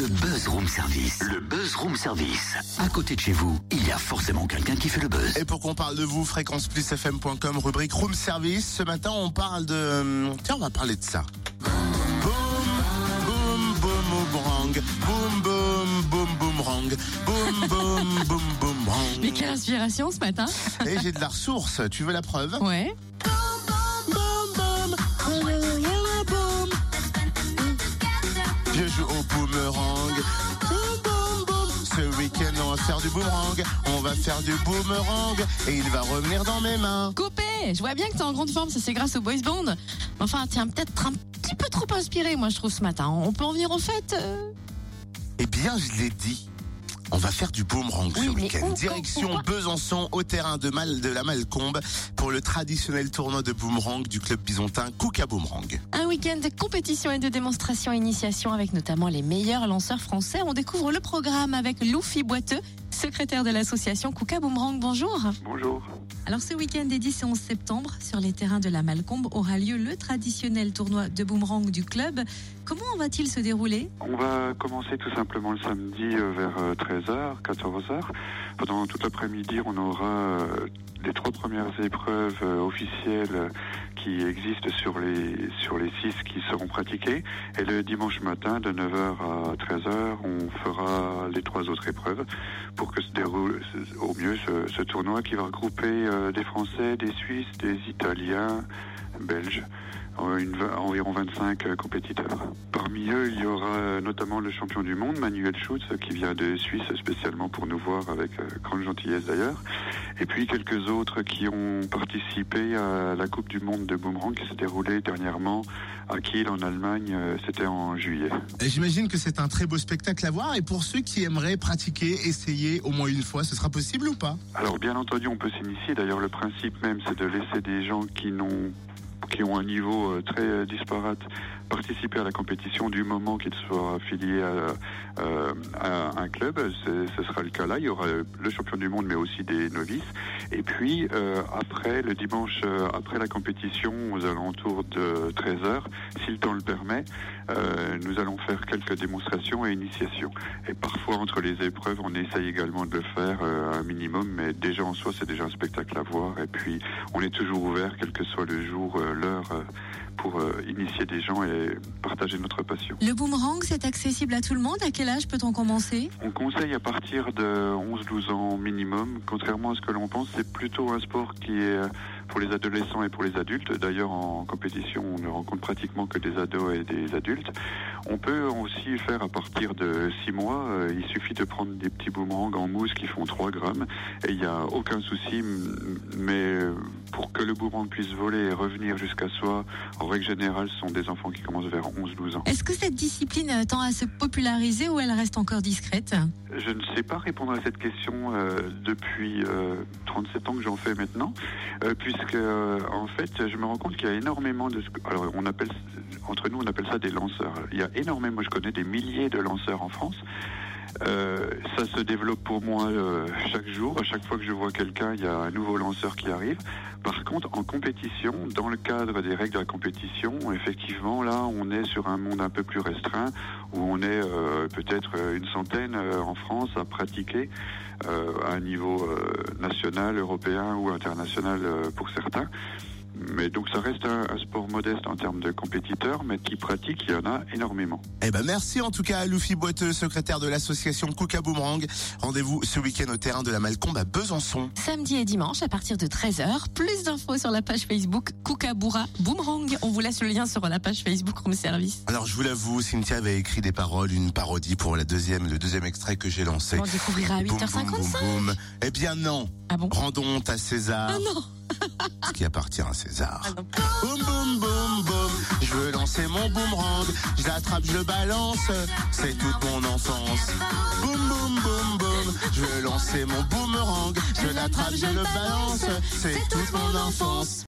Le Buzz Room Service. Le Buzz Room Service. À côté de chez vous, il y a forcément quelqu'un qui fait le buzz. Et pour qu'on parle de vous, fréquenceplusfm.com, rubrique Room Service. Ce matin, on parle de... hum, Tiens, on va parler de ça. Boum, boum, boum, boomerang. Boum, boum, boum, boomerang. Boum, boum, boum, boomerang. Mais quelle inspiration ce matin Et j'ai de la ressource. Tu veux la preuve? Ouais. Je joue au boomerang. Faire du boomerang. On va faire du boomerang. Et il va revenir dans mes mains. Coupé Je vois bien que t'es en grande forme, ça c'est grâce au boys band. Enfin, tiens, peut-être un petit peu trop inspiré, moi je trouve ce matin. On peut en venir au fait euh Eh bien, je l'ai dit. On va faire du boomerang Oui, ce week-end. Direction Besançon, au terrain de, Mal, de la Malcombe, pour le traditionnel tournoi de boomerang du club byzantin Kouka Boomerang. Un week-end de compétition et de démonstration initiation avec notamment les meilleurs lanceurs français. On découvre le programme avec Loufi Boiteux, secrétaire de l'association Kouka Boomerang. Bonjour. Bonjour. Alors ce week-end des 10 et 11 septembre, sur les terrains de la Malcombe, aura lieu le traditionnel tournoi de boomerang du club. Comment va-t-il se dérouler? On va commencer tout simplement le samedi euh, vers 13h, 14h. Pendant toute l'après-midi, on aura euh, les trois premières épreuves euh, officielles euh, qui existent sur les sur les six qui seront pratiquées. Et le dimanche matin, de 9h à 13h, on fera les trois autres épreuves pour que se déroule au mieux ce, ce tournoi qui va regrouper euh, des Français, des Suisses, des Italiens, Belges. Euh, Une, environ 25 euh, compétiteurs. Parmi eux, il y aura euh, notamment le champion du monde, Manuel Schutz, qui vient de Suisse spécialement pour nous voir avec euh, grande gentillesse d'ailleurs. Et puis quelques autres qui ont participé à la Coupe du monde de boomerang qui s'est déroulée dernièrement à Kiel en Allemagne. euh, C'était en juillet. Et J'imagine que c'est un très beau spectacle à voir. Et pour ceux qui aimeraient pratiquer, essayer au moins une fois, ce sera possible ou pas? Alors bien entendu, on peut s'initier. D'ailleurs, le principe même, c'est de laisser des gens qui n'ont qui ont un niveau euh, très euh, disparate participer à la compétition du moment qu'ils soient affiliés à, euh, à un club. Ce sera le cas là. Il y aura le champion du monde, mais aussi des novices. Et puis euh, après, le dimanche euh, après la compétition, aux alentours de 13 h si le temps le permet, euh, nous allons faire quelques démonstrations et initiations. Et parfois, entre les épreuves, on essaye également de le faire euh, un minimum, mais déjà en soi, c'est déjà un spectacle à voir. Et puis, on est toujours ouvert, quel que soit le jour, euh, l'heure, pour euh, initier des gens et partager notre passion. Le boomerang, c'est accessible à tout le monde. À quel âge peut-on commencer? On conseille à partir de 11-12 ans minimum. Contrairement à ce que l'on pense, c'est plutôt un sport qui est euh, pour les adolescents et pour les adultes. D'ailleurs, en compétition, on ne rencontre pratiquement que des ados et des adultes. On peut aussi faire à partir de 6 mois. Euh, Il suffit de prendre des petits boomerangs en mousse qui font 3 grammes et il n'y a aucun souci. Mais euh, pour que le boomerang puisse voler et revenir jusqu'à soi, en règle générale, ce sont des enfants qui commencent vers 11-12 ans. Est-ce que cette discipline tend à se populariser ou elle reste encore discrète? Je ne sais pas répondre à cette question euh, depuis euh, 37 ans que j'en fais maintenant, euh, puisque euh, en fait, je me rends compte qu'il y a énormément de... que- Alors, on appelle entre nous, on appelle ça des lanceurs. Il y a énormément, je connais des milliers de lanceurs en France. Euh, ça se développe pour moi euh, chaque jour. À chaque fois que je vois quelqu'un, il y a un nouveau lanceur qui arrive. Par contre, en compétition, dans le cadre des règles de la compétition, effectivement, là, on est sur un monde un peu plus restreint, où on est euh, peut-être une centaine euh, en France à pratiquer euh, à un niveau euh, national, européen ou international pour certains. Mais donc ça reste un, un sport modeste en termes de compétiteurs, mais qui pratiquent, il y en a énormément. Eh ben merci en tout cas à Luffy Boiteux, secrétaire de l'association Kouka Boomerang. Rendez-vous ce week-end au terrain de la Malcombe à Besançon. Samedi et dimanche à partir de 13h. Plus d'infos sur la page Facebook Kookaburra Boomerang. On vous laisse le lien sur la page Facebook Room Service. Alors je vous l'avoue, Cynthia avait écrit des paroles, une parodie pour la deuxième, le deuxième extrait que j'ai lancé. On découvrira à Boum, boum, 8h55. boum, boum. Eh bien non. Ah bon? Rendons honte à César, Ah non ce qui appartient à César. Ah. Boum boum boum boum, je veux lancer mon boomerang, je l'attrape, je le balance, c'est toute mon enfance. Boum boum boum boum, je veux lancer mon boomerang, je l'attrape, je le balance, c'est toute mon enfance.